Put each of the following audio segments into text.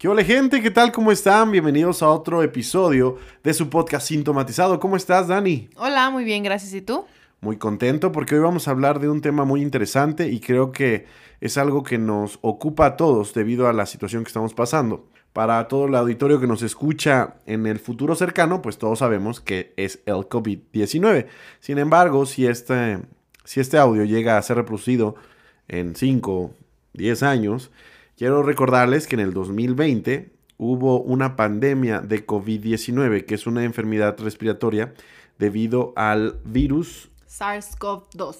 ¿Qué hola gente? ¿Qué tal? ¿Cómo están? Bienvenidos a otro episodio de su podcast Sintomatizado. ¿Cómo estás, Dani? Hola, muy bien, gracias. ¿Y tú? Muy contento porque hoy vamos a hablar de un tema muy interesante y creo que es algo que nos ocupa a todos debido a la situación que estamos pasando. Para todo el auditorio que nos escucha en el futuro cercano, pues todos sabemos que es el COVID-19. Sin embargo, si este, si este audio llega a ser reproducido en 5, 10 años, Quiero recordarles que en el 2020 hubo una pandemia de COVID-19, que es una enfermedad respiratoria debido al virus SARS-CoV-2.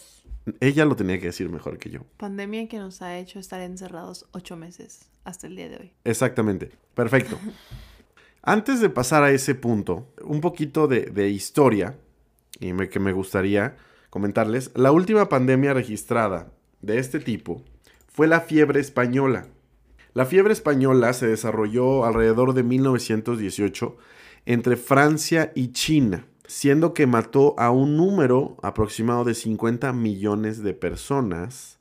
Ella lo tenía que decir mejor que yo. Pandemia que nos ha hecho estar encerrados ocho meses hasta el día de hoy. Exactamente. Perfecto. Antes de pasar a ese punto, un poquito de, historia y que me gustaría comentarles. La última pandemia registrada de este tipo fue la fiebre española la fiebre española se desarrolló alrededor de 1918 entre Francia y China, siendo que mató a un número aproximado de 50 millones de personas.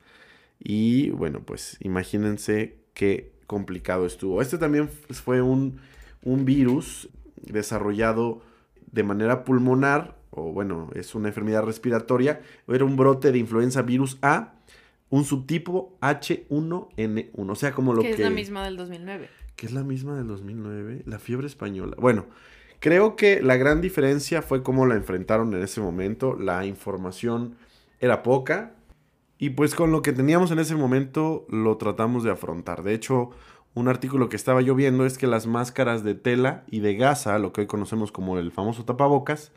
Y bueno, pues imagínense qué complicado estuvo. Este también fue un, virus desarrollado de manera pulmonar, o bueno, es una enfermedad respiratoria, era un brote de influenza virus A un subtipo H1N1. O sea, como lo que... Que es la misma del 2009. Que es la misma del 2009. La fiebre española. Bueno, creo que la gran diferencia fue cómo la enfrentaron en ese momento. La información era poca. Y pues con lo que teníamos en ese momento lo tratamos de afrontar. De hecho, un artículo que estaba yo viendo es que las máscaras de tela y de gasa, lo que hoy conocemos como el famoso tapabocas,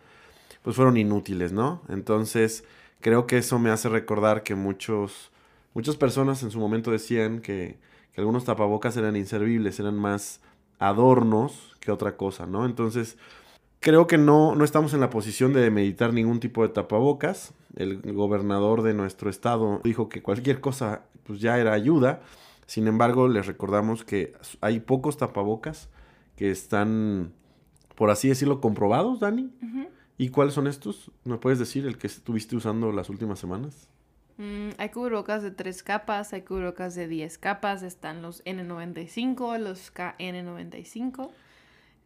pues fueron inútiles, ¿no? Entonces, creo que eso me hace recordar que muchos Muchas personas en su momento decían que, algunos tapabocas eran inservibles, eran más adornos que otra cosa, ¿no? Entonces, creo que no, no estamos en la posición de meditar ningún tipo de tapabocas. El gobernador de nuestro estado dijo que cualquier cosa pues ya era ayuda. Sin embargo, les recordamos que hay pocos tapabocas que están, por así decirlo, comprobados, Dani. ¿Y cuáles son estos? ¿Me puedes decir el que estuviste usando las últimas semanas? Mm, hay cubrebocas de tres capas, hay cubrebocas de 10 capas, están los N95, los KN95,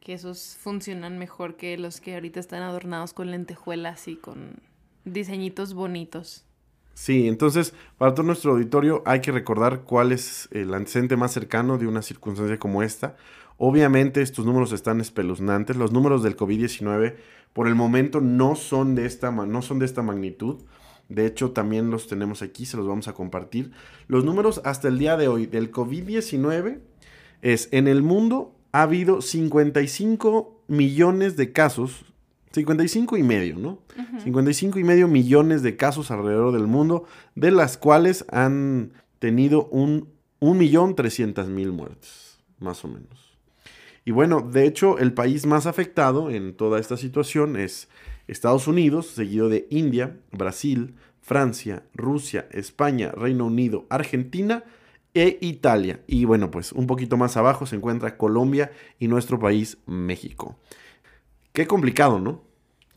que esos funcionan mejor que los que ahorita están adornados con lentejuelas y con diseñitos bonitos. Sí, entonces para todo nuestro auditorio hay que recordar cuál es el antecedente más cercano de una circunstancia como esta. Obviamente estos números están espeluznantes. Los números del COVID-19 por el momento no son de esta, no son de esta magnitud. De hecho, también los tenemos aquí, se los vamos a compartir. Los números hasta el día de hoy del COVID-19 es en el mundo ha habido 55 millones de casos, 55 y medio, ¿no? 55 y medio millones de casos alrededor del mundo, de las cuales han tenido un, un millón trescientas mil muertes, más o menos. Y bueno, de hecho, el país más afectado en toda esta situación es Estados Unidos, seguido de India, Brasil, Francia, Rusia, España, Reino Unido, Argentina e Italia. Y bueno, pues un poquito más abajo se encuentra Colombia y nuestro país, México. Qué complicado, ¿no?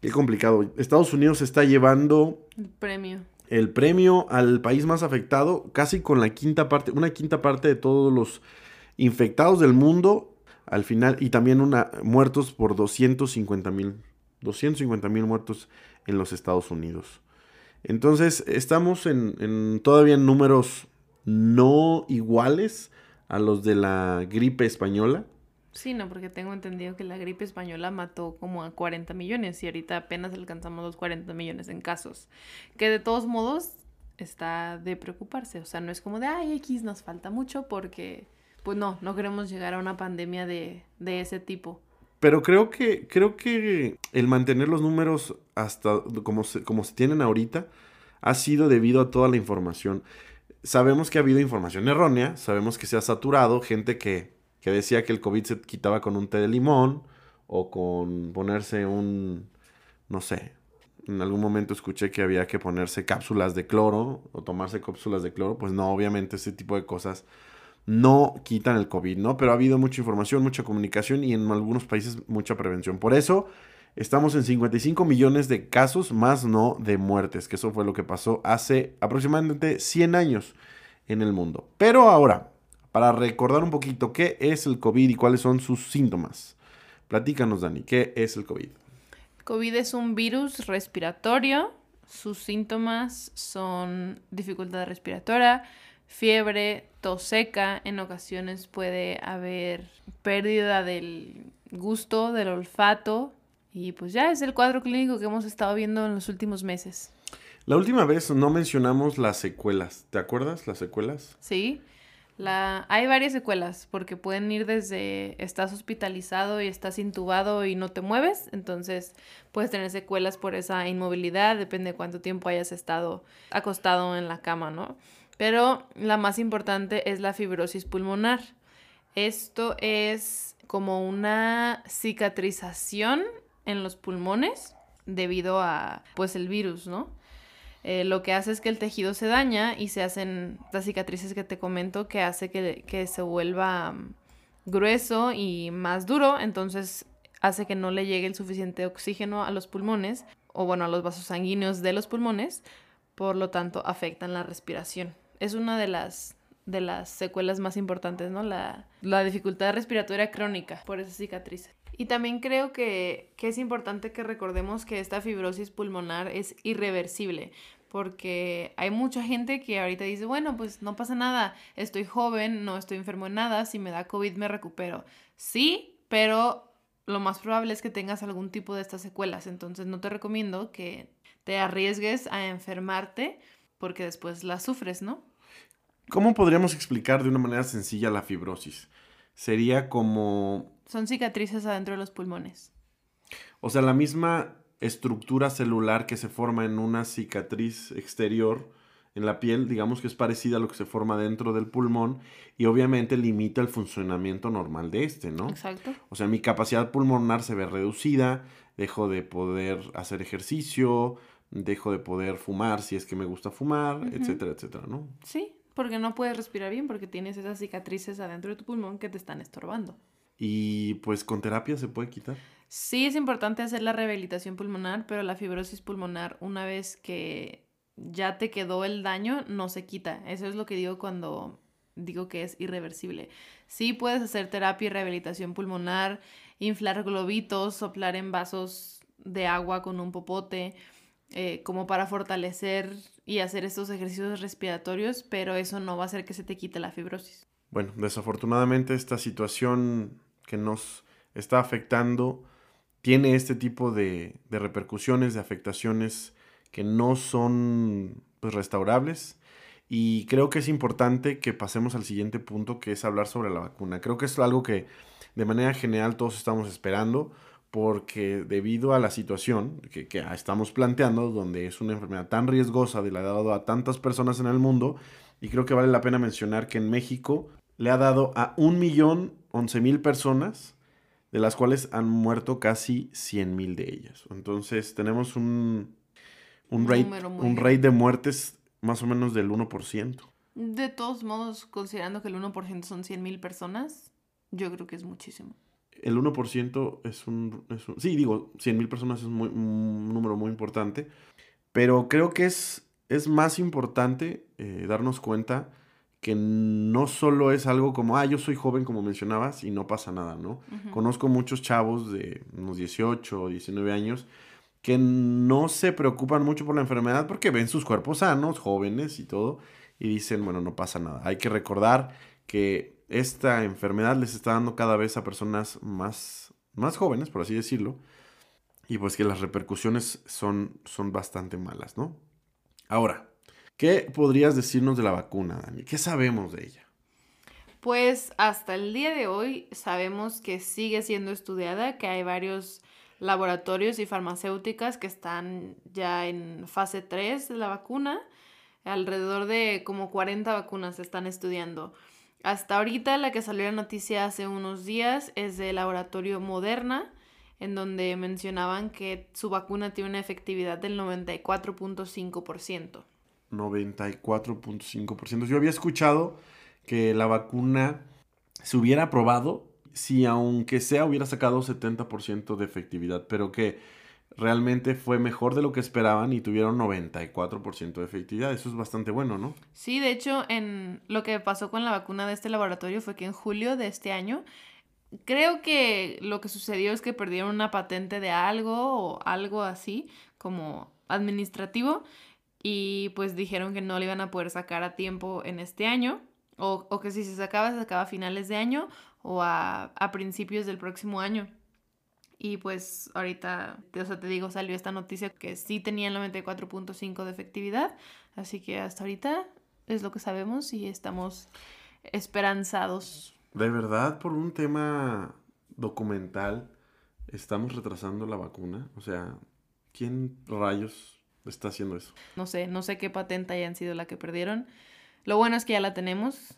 Qué complicado. Estados Unidos está llevando... El premio. El premio al país más afectado, casi con la quinta parte, una quinta parte de todos los infectados del mundo al final y también una, muertos por 250 mil 250 mil muertos en los Estados Unidos. Entonces, estamos en, todavía en números no iguales a los de la gripe española. Sí, no, porque tengo entendido que la gripe española mató como a 40 millones y ahorita apenas alcanzamos los 40 millones en casos. Que de todos modos está de preocuparse. O sea, no es como de, ay, X nos falta mucho porque, pues no, no queremos llegar a una pandemia de, de ese tipo. Pero creo que, creo que el mantener los números hasta como se, como se tienen ahorita ha sido debido a toda la información. sabemos que ha habido información errónea, sabemos que se ha saturado, gente que, que decía que el COVID se quitaba con un té de limón o con ponerse un, no sé, en algún momento escuché que había que ponerse cápsulas de cloro o tomarse cápsulas de cloro, pues no, obviamente ese tipo de cosas no quitan el COVID, ¿no? Pero ha habido mucha información, mucha comunicación y en algunos países mucha prevención. Por eso estamos en 55 millones de casos, más no de muertes, que eso fue lo que pasó hace aproximadamente 100 años en el mundo. Pero ahora, para recordar un poquito qué es el COVID y cuáles son sus síntomas. Platícanos, Dani, ¿qué es el COVID? COVID es un virus respiratorio. Sus síntomas son dificultad respiratoria, fiebre, tos seca. En ocasiones puede haber pérdida del gusto, del olfato. Y pues ya es el cuadro clínico que hemos estado viendo en los últimos meses. La última vez no mencionamos las secuelas. ¿Te acuerdas las secuelas? Sí. La... Hay varias secuelas porque pueden ir desde estás hospitalizado y estás intubado y no te mueves, entonces puedes tener secuelas por esa inmovilidad, depende de cuánto tiempo hayas estado acostado en la cama, ¿no? Pero la más importante es la fibrosis pulmonar. Esto es como una cicatrización en los pulmones debido a pues el virus, ¿no? Eh, lo que hace es que el tejido se daña y se hacen las cicatrices que te comento que hace que, se vuelva mm, grueso y más duro, entonces hace que no le llegue el suficiente oxígeno a los pulmones o bueno, a los vasos sanguíneos de los pulmones, por lo tanto afectan la respiración. Es una de las de las secuelas más importantes, ¿no? La, la dificultad respiratoria crónica por esas cicatrices. Y también creo que, es importante que recordemos que esta fibrosis pulmonar es irreversible, porque hay mucha gente que ahorita dice, bueno, pues no pasa nada, estoy joven, no estoy enfermo en nada, si me da COVID me recupero. Sí, pero lo más probable es que tengas algún tipo de estas secuelas, entonces no te recomiendo que te arriesgues a enfermarte porque después la sufres, ¿no? ¿Cómo podríamos explicar de una manera sencilla la fibrosis? Sería como son cicatrices adentro de los pulmones. O sea, la misma estructura celular que se forma en una cicatriz exterior en la piel, digamos que es parecida a lo que se forma dentro del pulmón y obviamente limita el funcionamiento normal de este, ¿no? Exacto. O sea, mi capacidad pulmonar se ve reducida, dejo de poder hacer ejercicio, dejo de poder fumar si es que me gusta fumar, etcétera, etcétera, ¿no? Sí, porque no puedes respirar bien porque tienes esas cicatrices adentro de tu pulmón que te están estorbando. Y pues con terapia se puede quitar. Sí, es importante hacer la rehabilitación pulmonar, pero la fibrosis pulmonar, una vez que ya te quedó el daño, no se quita. Eso es lo que digo cuando digo que es irreversible. Sí puedes hacer terapia y rehabilitación pulmonar, inflar globitos, soplar en vasos de agua con un popote, eh, como para fortalecer y hacer estos ejercicios respiratorios, pero eso no va a hacer que se te quite la fibrosis. Bueno, desafortunadamente esta situación que nos está afectando tiene este tipo de, repercusiones, de afectaciones que no son pues, restaurables. Y creo que es importante que pasemos al siguiente punto, que es hablar sobre la vacuna. Creo que es algo que de manera general todos estamos esperando, porque debido a la situación que, que estamos planteando, donde es una enfermedad tan riesgosa de la dado a tantas personas en el mundo, y creo que vale la pena mencionar que en México le ha dado a un millón once mil personas, de las cuales han muerto casi cien mil de ellas. Entonces tenemos un, un, rate, un rate de muertes más o menos del 1%. De todos modos, considerando que el 1% son cien mil personas, yo creo que es muchísimo. El 1% es un, es un... Sí, digo, cien mil personas es muy, un número muy importante, pero creo que es, es más importante eh, darnos cuenta que no solo es algo como, ah, yo soy joven, como mencionabas, y no pasa nada, ¿no? Conozco muchos chavos de unos 18 o 19 años que no se preocupan mucho por la enfermedad porque ven sus cuerpos sanos, jóvenes y todo, y dicen, bueno, no pasa nada. Hay que recordar que esta enfermedad les está dando cada vez a personas más, más jóvenes, por así decirlo, y pues que las repercusiones son, son bastante malas, ¿no? Ahora, ¿Qué podrías decirnos de la vacuna, Dani? ¿Qué sabemos de ella? Pues hasta el día de hoy sabemos que sigue siendo estudiada, que hay varios laboratorios y farmacéuticas que están ya en fase 3 de la vacuna. alrededor de como 40 vacunas se están estudiando. Hasta ahorita la que salió la noticia hace unos días es del laboratorio Moderna, en donde mencionaban que su vacuna tiene una efectividad del 94.5%. 94.5%. Yo había escuchado que la vacuna se hubiera probado si aunque sea hubiera sacado 70% de efectividad, pero que realmente fue mejor de lo que esperaban y tuvieron 94% de efectividad. Eso es bastante bueno, ¿no? Sí, de hecho, en lo que pasó con la vacuna de este laboratorio fue que en julio de este año, creo que lo que sucedió es que perdieron una patente de algo o algo así, como administrativo, y pues dijeron que no le iban a poder sacar a tiempo en este año, o, o que si se sacaba, se sacaba a finales de año o a, a principios del próximo año. Y pues ahorita, o sea, te digo, salió esta noticia que sí tenía el 94.5 de efectividad. Así que hasta ahorita es lo que sabemos y estamos esperanzados. De verdad, por un tema documental, estamos retrasando la vacuna. O sea, ¿quién rayos está haciendo eso? No sé, no sé qué patente hayan sido la que perdieron. Lo bueno es que ya la tenemos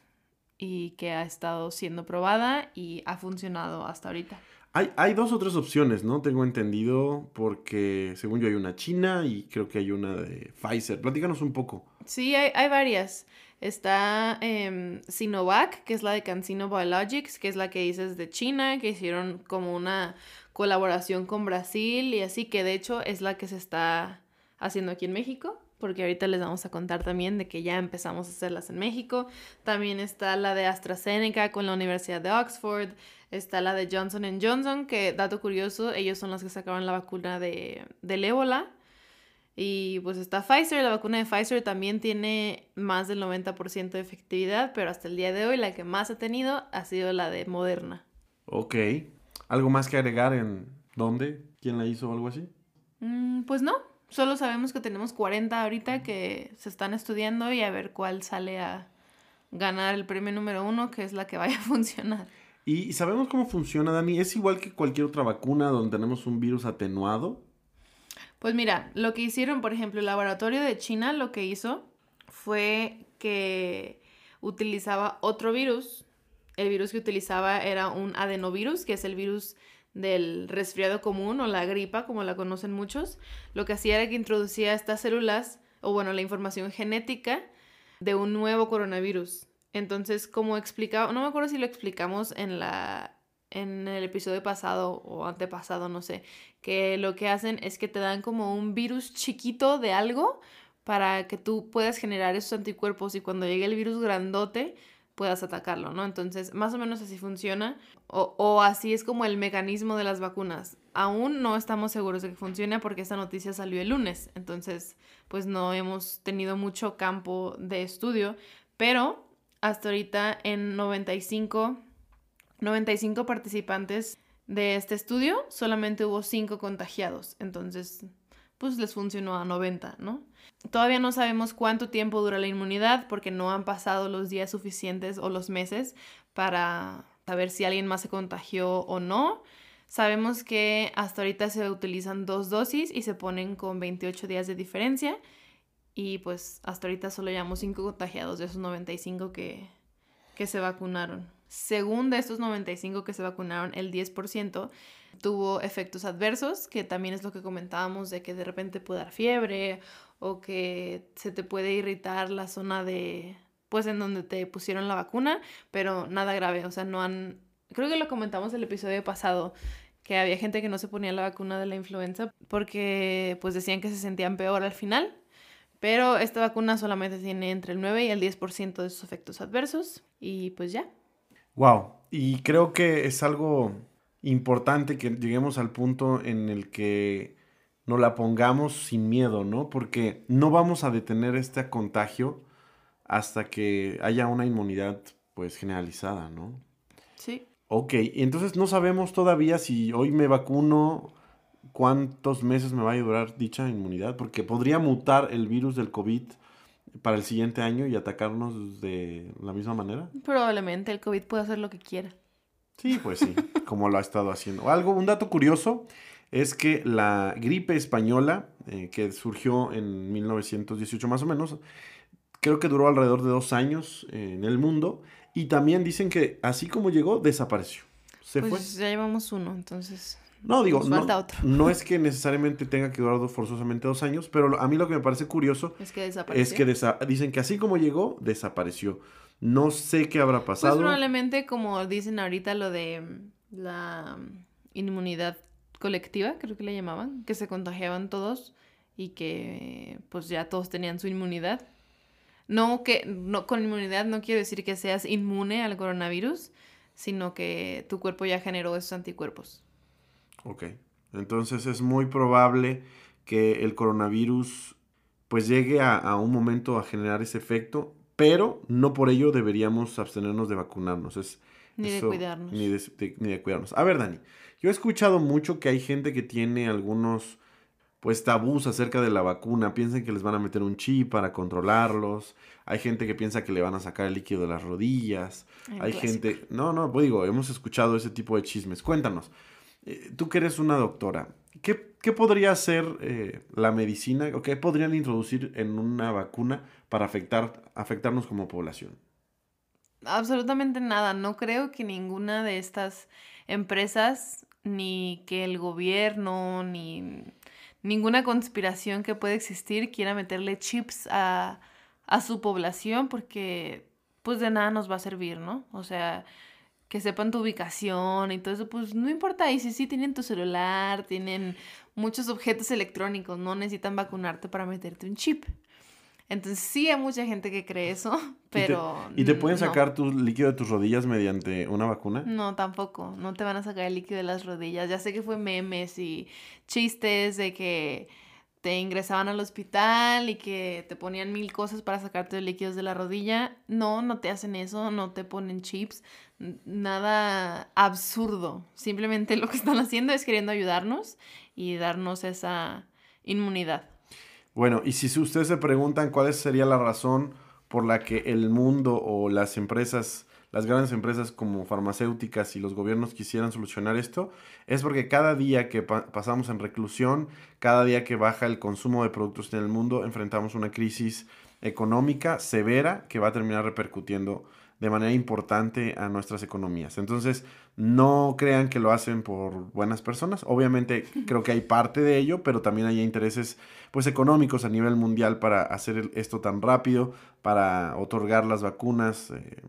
y que ha estado siendo probada y ha funcionado hasta ahorita. Hay, hay dos o tres opciones, ¿no? Tengo entendido, porque según yo hay una china y creo que hay una de Pfizer. Platícanos un poco. Sí, hay, varias. Está em, Sinovac, que es la de CanSino Biologics, que es la que dices de China, que hicieron como una colaboración con Brasil y así, que de hecho es la que se está haciendo aquí en México porque ahorita les vamos a contar también de que ya empezamos a hacerlas en México. También está la de AstraZeneca con la Universidad de Oxford. Está la de Johnson Johnson, que dato curioso, ellos son los que sacaron la vacuna de, del ébola. Y pues está Pfizer, la vacuna de Pfizer también tiene más del 90% de efectividad, pero hasta el día de hoy la que más ha tenido ha sido la de Moderna. Ok. ¿Algo más que agregar en dónde? ¿Quién la hizo o algo así? Mm, pues no, Solo sabemos que tenemos 40 ahorita que se están estudiando y a ver cuál sale a ganar el premio número uno, que es la que vaya a funcionar. ¿Y sabemos cómo funciona, Dani? ¿Es igual que cualquier otra vacuna donde tenemos un virus atenuado? Pues mira, lo que hicieron, por ejemplo, el laboratorio de China lo que hizo fue que utilizaba otro virus. El virus que utilizaba era un adenovirus, que es el virus del resfriado común o la gripa, como la conocen muchos, lo que hacía era que introducía estas células, o bueno, la información genética de un nuevo coronavirus. Entonces, como explicaba, no me acuerdo si lo explicamos en la en el episodio pasado o antepasado, no sé, que lo que hacen es que te dan como un virus chiquito de algo para que tú puedas generar esos anticuerpos y cuando llegue el virus grandote, puedas atacarlo, ¿no? Entonces, más o menos así funciona o, o, así es como el mecanismo de las vacunas. Aún no estamos seguros de que funcione porque esta noticia salió el lunes, entonces, pues no hemos tenido mucho campo de estudio, pero hasta ahorita en 95, 95 participantes de este estudio, solamente hubo 5 contagiados, entonces, pues les funcionó a 90, ¿no? Todavía no sabemos cuánto tiempo dura la inmunidad porque no han pasado los días suficientes o los meses para saber si alguien más se contagió o no. Sabemos que hasta ahorita se utilizan dos dosis y se ponen con 28 días de diferencia. Y pues hasta ahorita solo llevamos 5 contagiados de esos 95 que, que se vacunaron. Según de estos 95 que se vacunaron, el 10% tuvo efectos adversos, que también es lo que comentábamos de que de repente puede dar fiebre o que se te puede irritar la zona de, pues en donde te pusieron la vacuna, pero nada grave, o sea, no han, creo que lo comentamos el episodio pasado, que había gente que no se ponía la vacuna de la influenza porque pues decían que se sentían peor al final, pero esta vacuna solamente tiene entre el 9 y el 10% de sus efectos adversos y pues ya. Wow, y creo que es algo importante que lleguemos al punto en el que no la pongamos sin miedo, ¿no? Porque no vamos a detener este contagio hasta que haya una inmunidad pues generalizada, ¿no? Sí. Ok, entonces no sabemos todavía si hoy me vacuno, cuántos meses me va a durar dicha inmunidad, porque podría mutar el virus del COVID para el siguiente año y atacarnos de la misma manera. Probablemente el COVID puede hacer lo que quiera. Sí, pues sí, como lo ha estado haciendo. Algo, un dato curioso es que la gripe española, eh, que surgió en 1918 más o menos, creo que duró alrededor de dos años en el mundo. Y también dicen que así como llegó, desapareció. Se pues ya llevamos uno, entonces. No, digo, no, no, es que necesariamente tenga que durar forzosamente dos años, pero a mí lo que me parece curioso es que, desapareció. Es que dicen que así como llegó, desapareció. No sé qué habrá pues pasado. Pues probablemente, como dicen ahorita, lo de la inmunidad colectiva, creo que le llamaban, que se contagiaban todos y que pues ya todos tenían su inmunidad. No que no con inmunidad no quiero decir que seas inmune al coronavirus, sino que tu cuerpo ya generó esos anticuerpos. Ok. Entonces es muy probable que el coronavirus pues llegue a, un momento a generar ese efecto, pero no por ello deberíamos abstenernos de vacunarnos. Es, ni de cuidarnos. Ni de, ni de cuidarnos. A ver, Dani, yo he escuchado mucho que hay gente que tiene algunos pues tabús acerca de la vacuna, piensan que les van a meter un chip para controlarlos, hay gente que piensa que le van a sacar el líquido de las rodillas, hay gente, no, no, pues digo, hemos escuchado ese tipo de chismes. Cuéntanos, eh, tú que eres una doctora, ¿qué, podría hacer eh, la medicina o qué podrían introducir en una vacuna para afectar, afectarnos como población? Absolutamente nada. No creo que ninguna de estas empresas, ni que el gobierno, ni ninguna conspiración que pueda existir quiera meterle chips a, a su población porque pues de nada nos va a servir, ¿no? O sea, que sepan tu ubicación y todo eso, pues no importa. Y si sí tienen tu celular, tienen muchos objetos electrónicos, no necesitan vacunarte para meterte un chip. Entonces sí hay mucha gente que cree eso, pero... ¿Y te, pueden sacar tu líquido de tus rodillas mediante una vacuna? No, tampoco. No te van a sacar el líquido de las rodillas. Ya sé que fue memes y chistes de que te ingresaban al hospital y que te ponían mil cosas para sacarte los líquidos de la rodilla. No, no te hacen eso, no te ponen chips, nada absurdo. Simplemente lo que están haciendo es queriendo ayudarnos y darnos esa inmunidad. Bueno, y si ustedes se preguntan cuál sería la razón por la que el mundo o las empresas las grandes empresas como farmacéuticas y los gobiernos quisieran solucionar esto, es porque cada día que pasamos en reclusión, cada día que baja el consumo de productos en el mundo, enfrentamos una crisis económica severa que va a terminar repercutiendo de manera importante a nuestras economías. Entonces, no crean que lo hacen por buenas personas. Obviamente creo que hay parte de ello, pero también hay intereses pues económicos a nivel mundial para hacer esto tan rápido, para otorgar las vacunas eh,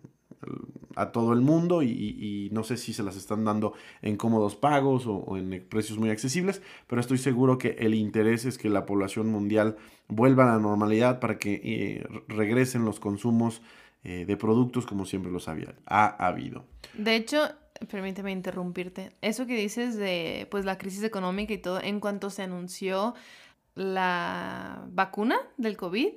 a todo el mundo y, no sé si se las están dando en cómodos pagos o, en precios muy accesibles, pero estoy seguro que el interés es que la población mundial vuelva a la normalidad para que eh, regresen los consumos eh, de productos como siempre los había, ha habido. De hecho, permíteme interrumpirte, eso que dices de pues la crisis económica y todo, en cuanto se anunció la vacuna del COVID,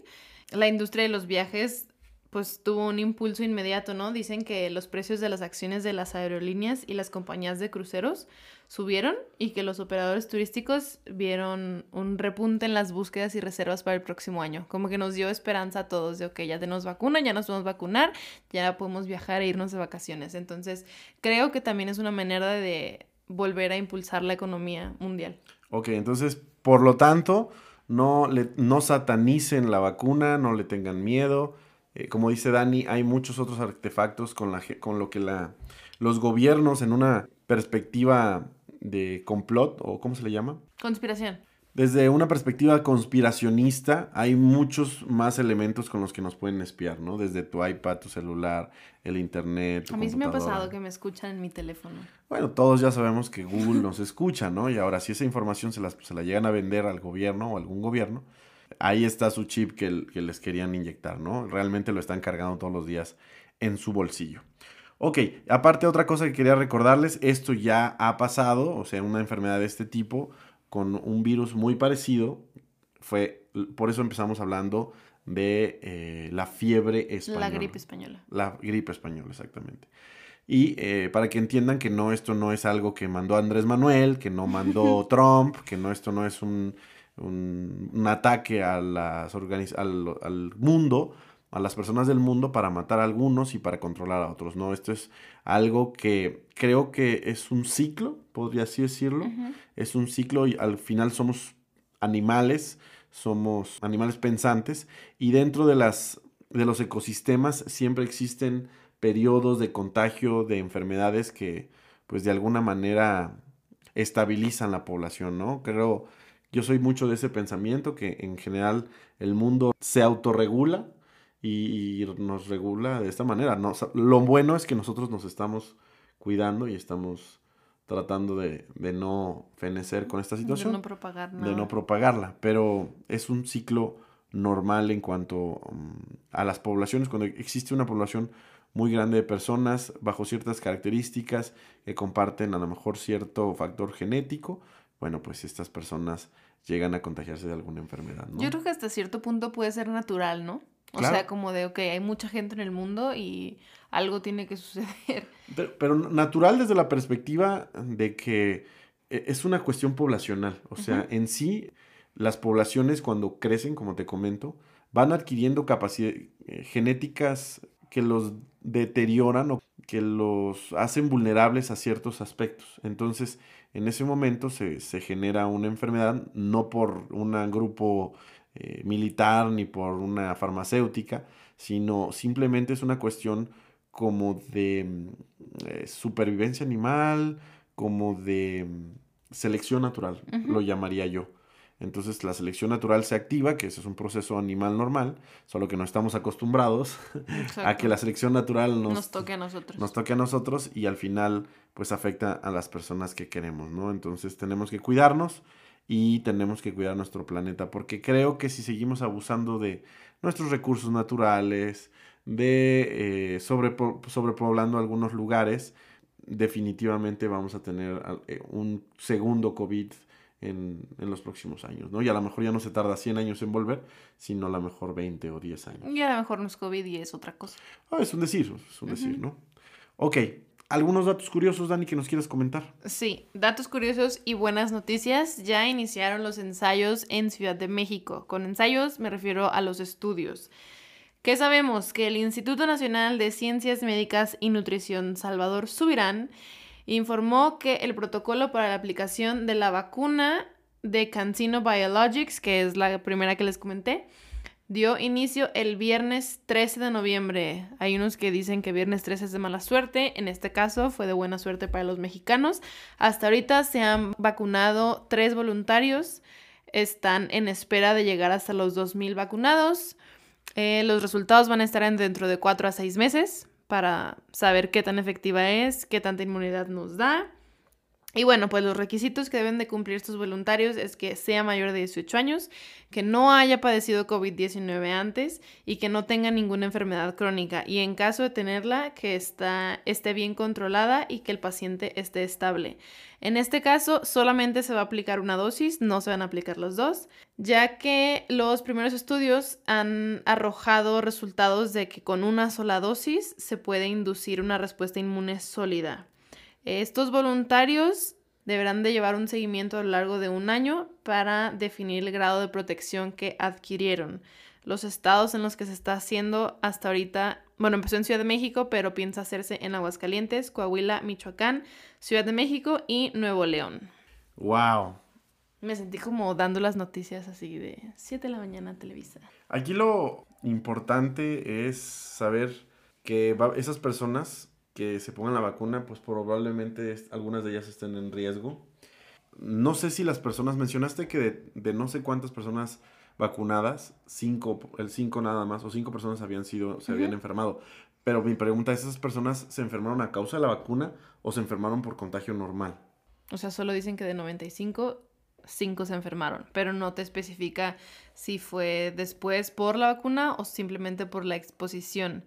la industria de los viajes pues tuvo un impulso inmediato, ¿no? Dicen que los precios de las acciones de las aerolíneas y las compañías de cruceros subieron y que los operadores turísticos vieron un repunte en las búsquedas y reservas para el próximo año. Como que nos dio esperanza a todos de, ok, ya tenemos vacuna, ya nos podemos vacunar, ya podemos viajar e irnos de vacaciones. Entonces, creo que también es una manera de volver a impulsar la economía mundial. Ok, entonces, por lo tanto, no, le, no satanicen la vacuna, no le tengan miedo eh, como dice Dani, hay muchos otros artefactos con, la, con lo que la, los gobiernos en una perspectiva de complot, o ¿cómo se le llama? Conspiración. Desde una perspectiva conspiracionista, hay muchos más elementos con los que nos pueden espiar, ¿no? Desde tu iPad, tu celular, el internet. a mí sí me ha pasado que me escuchan en mi teléfono. Bueno, todos ya sabemos que Google nos escucha, ¿no? Y ahora, si esa información se, las, se la llegan a vender al gobierno o algún gobierno, ahí está su chip que, les querían inyectar, ¿no? Realmente lo están cargando todos los días en su bolsillo. Ok, aparte otra cosa que quería recordarles, esto ya ha pasado, o sea, una enfermedad de este tipo con un virus muy parecido, fue, por eso empezamos hablando de eh, la fiebre española. La gripe española. La gripe española, exactamente. Y eh, para que entiendan que no, esto no es algo que mandó Andrés Manuel, que no mandó Trump, que no, esto no es un un, ataque a las al, al, mundo, a las personas del mundo para matar a algunos y para controlar a otros, ¿no? Esto es algo que creo que es un ciclo, podría así decirlo. Es un ciclo y al final somos animales, somos animales pensantes y dentro de las de los ecosistemas siempre existen periodos de contagio de enfermedades que pues de alguna manera estabilizan la población, ¿no? Creo, yo soy mucho de ese pensamiento que en general el mundo se autorregula y, nos regula de esta manera. ¿no? lo bueno es que nosotros nos estamos cuidando y estamos tratando de, no fenecer con esta situación. De no propagar De no propagarla, pero es un ciclo normal en cuanto mm, a las poblaciones, cuando existe una población muy grande de personas bajo ciertas características que comparten a lo mejor cierto factor genético, bueno, pues estas personas llegan a contagiarse de alguna enfermedad, ¿no? Yo creo que hasta cierto punto puede ser natural, ¿no? O sea, como de, ok, hay mucha gente en el mundo y algo tiene que suceder. Pero, natural desde la perspectiva de que e, es una cuestión poblacional. O sea, en sí, las poblaciones cuando crecen, como te comento, van adquiriendo capacidades eh, genéticas que los deterioran o que los hacen vulnerables a ciertos aspectos. Entonces, en ese momento se, genera una enfermedad, no por un grupo eh, militar ni por una farmacéutica, sino simplemente es una cuestión como de eh, supervivencia animal, como de mm, selección natural, lo llamaría yo. Entonces la selección natural se activa, que ese es un proceso animal normal, solo que no estamos acostumbrados a que la selección natural nos, toque a nosotros. Nos toque a nosotros y al final pues afecta a las personas que queremos, ¿no? Entonces tenemos que cuidarnos y tenemos que cuidar nuestro planeta, porque creo que si seguimos abusando de nuestros recursos naturales, de eh, sobrepoblando algunos lugares, definitivamente vamos a tener eh, un segundo COVID en, los próximos años, ¿no? Y a lo mejor ya no se tarda 100 años en volver, sino a lo mejor 20 o 10 años. Y a lo mejor no es COVID y es otra cosa. Ah, es un decir, es un decir, ¿no? Ok, ¿algunos datos curiosos, Dani, que nos quieras comentar? Sí, datos curiosos y buenas noticias. Ya iniciaron los ensayos en Ciudad de México. Con ensayos me refiero a los estudios. ¿Qué sabemos? Que el Instituto Nacional de Ciencias Médicas y Nutrición Salvador Subirán informó que el protocolo para la aplicación de la vacuna de CanSino Biologics, que es la primera que les comenté, dio inicio el viernes 13 de noviembre. Hay unos que dicen que viernes 13 es de mala suerte, en este caso fue de buena suerte para los mexicanos. Hasta ahorita se han vacunado tres voluntarios, están en espera de llegar hasta los 2.000 vacunados. Eh, los resultados van a estar en dentro de 4 a 6 meses para saber qué tan efectiva es, qué tanta inmunidad nos da. Y bueno, pues los requisitos que deben de cumplir estos voluntarios es que sea mayor de 18 años, que no haya padecido COVID-19 antes y que no tenga ninguna enfermedad crónica. Y en caso de tenerla, que está, esté bien controlada y que el paciente esté estable. En este caso, solamente se va a aplicar una dosis, no se van a aplicar los dos, ya que los primeros estudios han arrojado resultados de que con una sola dosis se puede inducir una respuesta inmune sólida. Estos voluntarios deberán de llevar un seguimiento a lo largo de un año para definir el grado de protección que adquirieron. Los estados en los que se está haciendo hasta ahorita, bueno, empezó en Ciudad de México, pero piensa hacerse en Aguascalientes, Coahuila, Michoacán, Ciudad de México y Nuevo León. Wow. Me sentí como dando las noticias así de 7 de la mañana Televisa. Aquí lo importante es saber que esas personas que se pongan la vacuna, pues probablemente algunas de ellas estén en riesgo. No sé si las personas, mencionaste que de, no sé cuántas personas vacunadas, cinco, el cinco nada más, o cinco personas habían sido, se habían enfermado. Pero mi pregunta es, ¿esas personas se enfermaron a causa de la vacuna o se enfermaron por contagio normal? O sea, solo dicen que de 95, 5 se enfermaron, pero no te especifica si fue después por la vacuna o simplemente por la exposición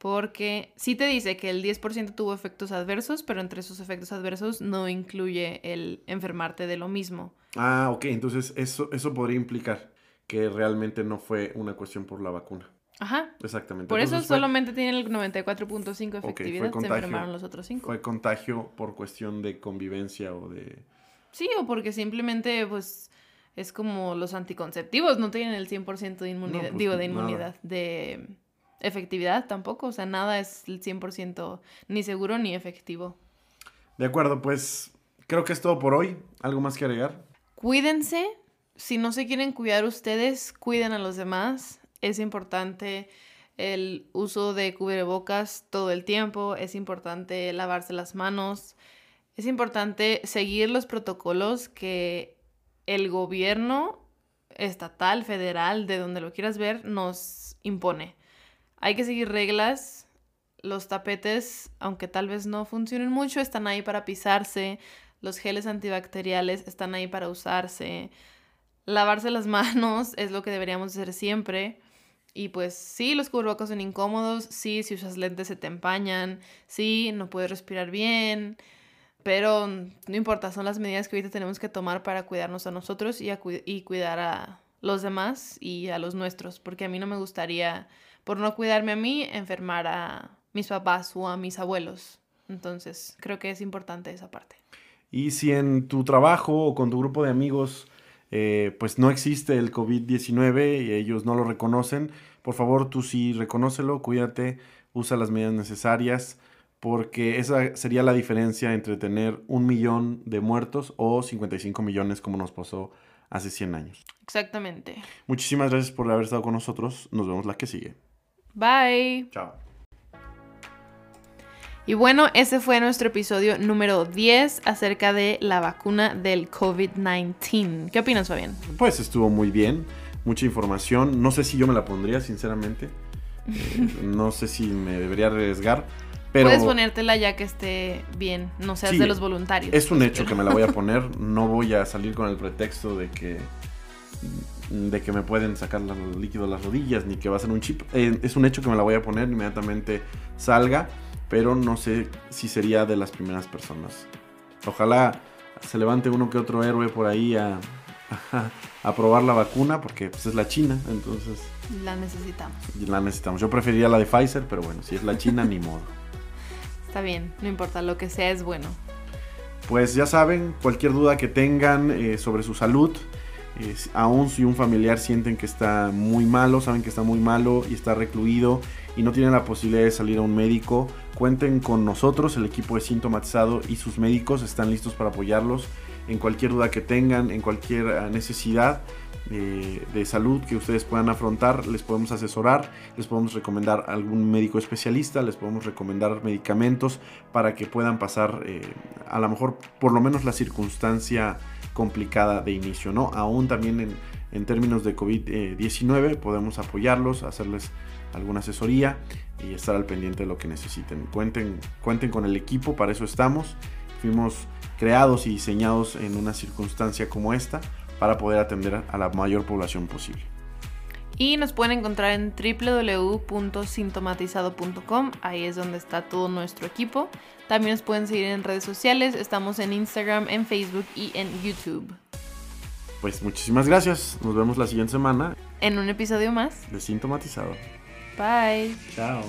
porque sí te dice que el 10% tuvo efectos adversos, pero entre esos efectos adversos no incluye el enfermarte de lo mismo. Ah, ok, entonces eso, eso podría implicar que realmente no fue una cuestión por la vacuna. Ajá. Exactamente. Por eso solamente tiene el 94.5 efectividad, se enfermaron los otros 5. Fue contagio por cuestión de convivencia o de... Sí, o porque simplemente, pues, es como los anticonceptivos, no tienen el 100% de inmunidad, pues, digo, de inmunidad, de efectividad tampoco, o sea, nada es el 100% ni seguro ni efectivo. De acuerdo, pues creo que es todo por hoy. ¿Algo más que agregar? Cuídense, si no se quieren cuidar ustedes, cuiden a los demás. Es importante el uso de cubrebocas todo el tiempo, es importante lavarse las manos, es importante seguir los protocolos que el gobierno estatal, federal, de donde lo quieras ver, nos impone. Hay que seguir reglas. Los tapetes, aunque tal vez no funcionen mucho, están ahí para pisarse. Los geles antibacteriales están ahí para usarse. Lavarse las manos es lo que deberíamos hacer siempre. Y pues sí, los cubrebocas son incómodos, sí, si usas lentes se te empañan, sí, no puedes respirar bien, pero no importa, son las medidas que ahorita tenemos que tomar para cuidarnos a nosotros y, y cuidar a los demás y a los nuestros, porque a mí no me gustaría, por no cuidarme a mí, enfermar a mis papás o a mis abuelos. Entonces, creo que es importante esa parte. Y si en tu trabajo o con tu grupo de amigos eh, pues no existe el COVID-19 y ellos no lo reconocen, por favor tú sí reconócelo, cuídate, usa las medidas necesarias, porque esa sería la diferencia entre tener un millón de muertos o 55 millones como nos pasó hace 100 años. Exactamente. Muchísimas gracias por haber estado con nosotros. Nos vemos la que sigue. Bye. Chao. Y bueno, ese fue nuestro episodio número 10 acerca de la vacuna del COVID-19. ¿Qué opinas, Fabián? Pues estuvo muy bien, mucha información. No sé si yo me la pondría, sinceramente. Eh, no sé si me debería arriesgar. Pero Puedes ponértela ya que esté bien, no seas de los voluntarios. Es un hecho que me la voy a poner. No voy a salir con el pretexto de que de que me pueden sacar el líquido de las rodillas ni que va a ser un chip. Eh, es un hecho que me la voy a poner inmediatamente salga pero no sé si sería de las primeras personas. Ojalá se levante uno que otro héroe por ahí a, a, probar la vacuna, porque pues, es la China, entonces... La necesitamos. La necesitamos. Yo preferiría la de Pfizer, pero bueno, si es la China, ni modo. Está bien, no importa, lo que sea es bueno. Pues ya saben, cualquier duda que tengan eh, sobre su salud, aún si un familiar sienten que está muy malo, saben que está muy malo y está recluido y no tienen la posibilidad de salir a un médico, cuenten con nosotros, el equipo de sintomatizado y sus médicos están listos para apoyarlos en cualquier duda que tengan, en cualquier ah, necesidad eh, de salud que ustedes puedan afrontar, les podemos asesorar, les podemos recomendar algún médico especialista, les podemos recomendar medicamentos para que puedan pasar eh, a lo mejor por lo menos la circunstancia complicada de inicio, ¿no? Aún también en, en términos de COVID-19 podemos apoyarlos, hacerles alguna asesoría y estar al pendiente de lo que necesiten. Cuenten, cuenten con el equipo, para eso estamos. Fuimos creados y diseñados en una circunstancia como esta para poder atender a la mayor población posible. Y nos pueden encontrar en www.sintomatizado.com, ahí es donde está todo nuestro equipo. También nos pueden seguir en redes sociales, estamos en Instagram, en Facebook y en YouTube. Pues muchísimas gracias, nos vemos la siguiente semana. En un episodio más de Sintomatizado. Bye. Chao.